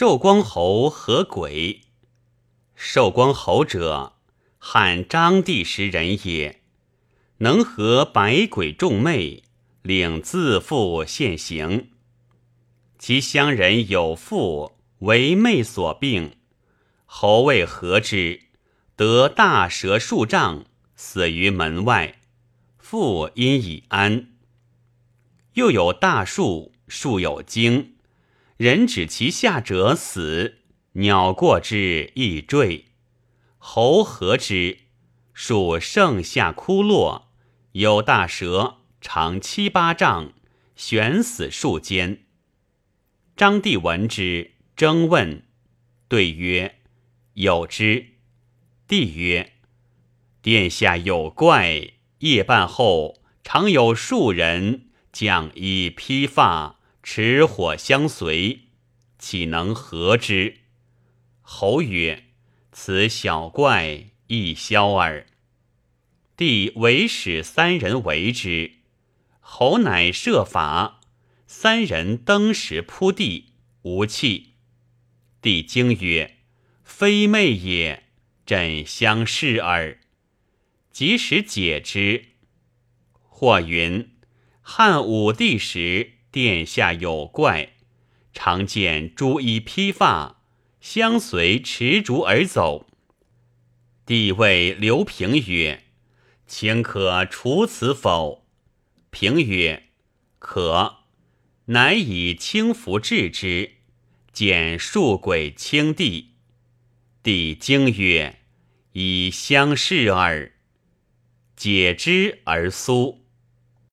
寿光侯何鬼？寿光侯者，汉章帝时人也，能和百鬼众魅，领自负现行。其乡人有妇为魅所病，侯为何之？得大蛇数丈，死于门外。妇因已安。又有大树，树有茎，人指其下者死，鸟过之亦坠。侯何之？树盛夏枯落，有大蛇，长七八丈，悬死树间。张帝闻之，征问，对曰：“有之。”帝曰：“殿下有怪，夜半后常有数人将衣披发，持火相随，岂能和之？”侯曰：“此小怪亦消耳。”帝为使三人为之，侯乃设法。三人登时扑地，无气。帝惊曰：“非魅也，朕相视耳。”即使解之。或云：汉武帝时，殿下有怪，常见朱衣披发，相随持竹而走。帝谓刘平曰：“卿可除此否？”平曰：“可。”乃以轻符治之，见数鬼轻地。帝惊曰：“以相视耳。”解之而苏。